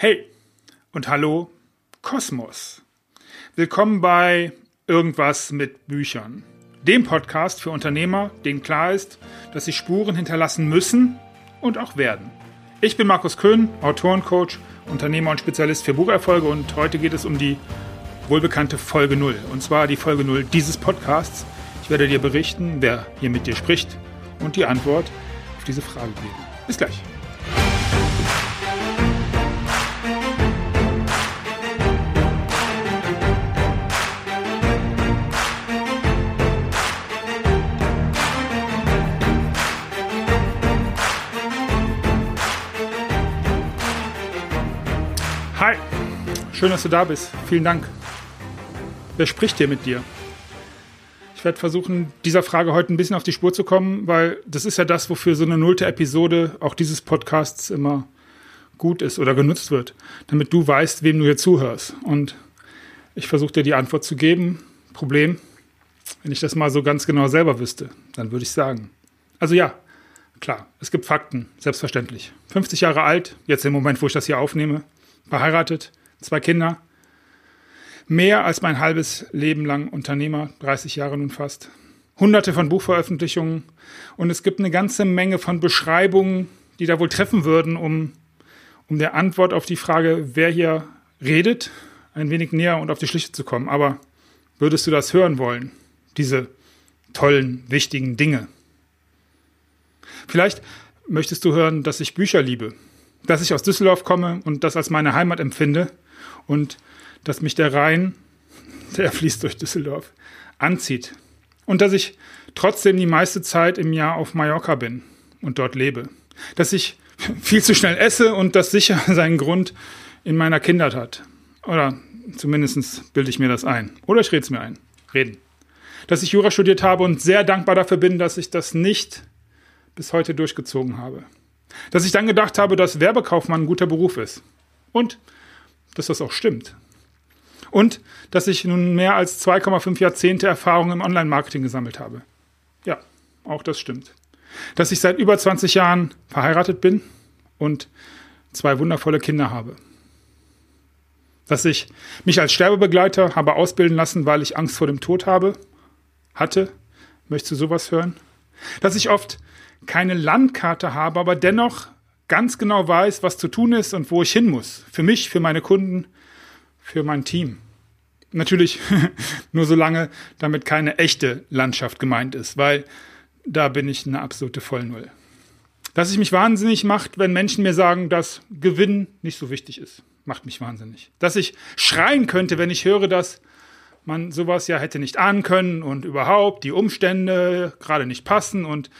Hey und hallo Kosmos. Willkommen bei Irgendwas mit Büchern. Dem Podcast für Unternehmer, denen klar ist, dass sie Spuren hinterlassen müssen und auch werden. Ich bin Markus Köhn, Autorencoach, Unternehmer und Spezialist für Bucherfolge und heute geht es um die wohlbekannte Folge 0. Und zwar die Folge 0 dieses Podcasts. Ich werde dir berichten, wer hier mit dir spricht und die Antwort auf diese Frage geben. Bis gleich. Schön, dass du da bist. Vielen Dank. Wer spricht hier mit dir? Ich werde versuchen, dieser Frage heute ein bisschen auf die Spur zu kommen, weil das ist ja das, wofür so eine nullte Episode auch dieses Podcasts immer gut ist oder genutzt wird, damit du weißt, wem du hier zuhörst. Und ich versuche dir die Antwort zu geben. Problem, wenn ich das mal so ganz genau selber wüsste, dann würde ich sagen. Also ja, klar, es gibt Fakten, selbstverständlich. 50 Jahre alt, jetzt im Moment, wo ich das hier aufnehme, verheiratet, zwei Kinder, mehr als mein halbes Leben lang Unternehmer, 30 Jahre nun fast, hunderte von Buchveröffentlichungen und es gibt eine ganze Menge von Beschreibungen, die da wohl treffen würden, um, um der Antwort auf die Frage, wer hier redet, ein wenig näher und auf die Schliche zu kommen. Aber würdest du das hören wollen? Diese tollen, wichtigen Dinge. Vielleicht möchtest du hören, dass ich Bücher liebe, dass ich aus Düsseldorf komme und das als meine Heimat empfinde und dass mich der Rhein, der fließt durch Düsseldorf, anzieht und dass ich trotzdem die meiste Zeit im Jahr auf Mallorca bin und dort lebe. Dass ich viel zu schnell esse und das sicher seinen Grund in meiner Kindheit hat. Oder zumindest bilde ich mir das ein. Oder ich rede es mir ein. Reden. Dass ich Jura studiert habe und sehr dankbar dafür bin, dass ich das nicht bis heute durchgezogen habe. Dass ich dann gedacht habe, dass Werbekaufmann ein guter Beruf ist. Und dass das auch stimmt. Und dass ich nun mehr als 2,5 Jahrzehnte Erfahrung im Online-Marketing gesammelt habe. Ja, auch das stimmt. Dass ich seit über 20 Jahren verheiratet bin und zwei wundervolle Kinder habe. Dass ich mich als Sterbebegleiter habe ausbilden lassen, weil ich Angst vor dem Tod habe, hatte. Möchtest du sowas hören? Dass ich oft keine Landkarte habe, aber dennoch ganz genau weiß, was zu tun ist und wo ich hin muss. Für mich, für meine Kunden, für mein Team. Natürlich nur solange damit keine echte Landschaft gemeint ist, weil da bin ich eine absolute Vollnull. Dass ich mich wahnsinnig macht, wenn Menschen mir sagen, dass Gewinn nicht so wichtig ist, macht mich wahnsinnig. Dass ich schreien könnte, wenn ich höre, dass man sowas ja hätte nicht ahnen können und überhaupt die Umstände gerade nicht passen und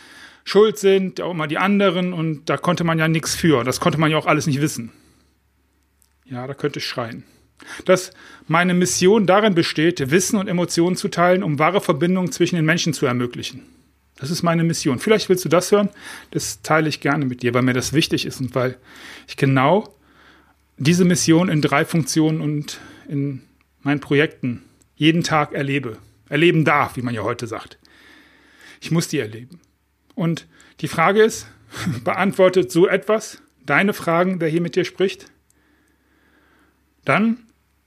schuld sind, auch immer die anderen und da konnte man ja nichts für. Das konnte man ja auch alles nicht wissen. Ja, da könnte ich schreien. Dass meine Mission darin besteht, Wissen und Emotionen zu teilen, um wahre Verbindungen zwischen den Menschen zu ermöglichen. Das ist meine Mission. Vielleicht willst du das hören. Das teile ich gerne mit dir, weil mir das wichtig ist und weil ich genau diese Mission in drei Funktionen und in meinen Projekten jeden Tag erlebe. Erleben darf, wie man ja heute sagt. Ich muss die erleben. Und die Frage ist, beantwortet so etwas deine Fragen, wer hier mit dir spricht? Dann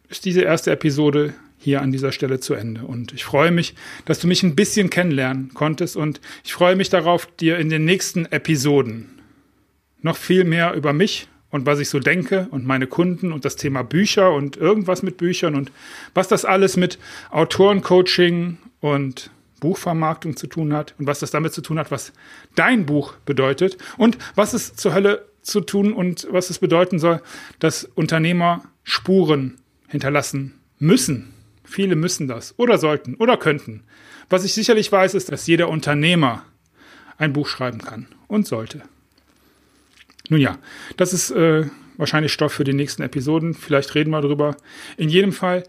ist diese erste Episode hier an dieser Stelle zu Ende. Und ich freue mich, dass du mich ein bisschen kennenlernen konntest und ich freue mich darauf, dir in den nächsten Episoden noch viel mehr über mich und was ich so denke und meine Kunden und das Thema Bücher und irgendwas mit Büchern und was das alles mit Autorencoaching und Buchvermarktung zu tun hat und was das damit zu tun hat, was dein Buch bedeutet und was es zur Hölle zu tun und was es bedeuten soll, dass Unternehmer Spuren hinterlassen müssen. Viele müssen das oder sollten oder könnten. Was ich sicherlich weiß, ist, dass jeder Unternehmer ein Buch schreiben kann und sollte. Nun ja, das ist äh, wahrscheinlich Stoff für die nächsten Episoden. Vielleicht reden wir darüber. In jedem Fall,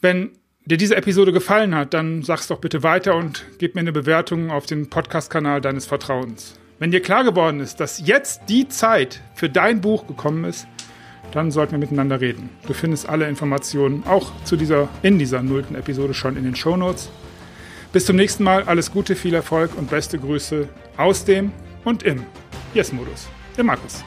wenn dir diese Episode gefallen hat, dann sag's doch bitte weiter und gib mir eine Bewertung auf den Podcast-Kanal deines Vertrauens. Wenn dir klar geworden ist, dass jetzt die Zeit für dein Buch gekommen ist, dann sollten wir miteinander reden. Du findest alle Informationen auch zu dieser, in dieser nullten Episode schon in den Show Notes. Bis zum nächsten Mal, alles Gute, viel Erfolg und beste Grüße aus dem und im Yes-Modus. Der Markus.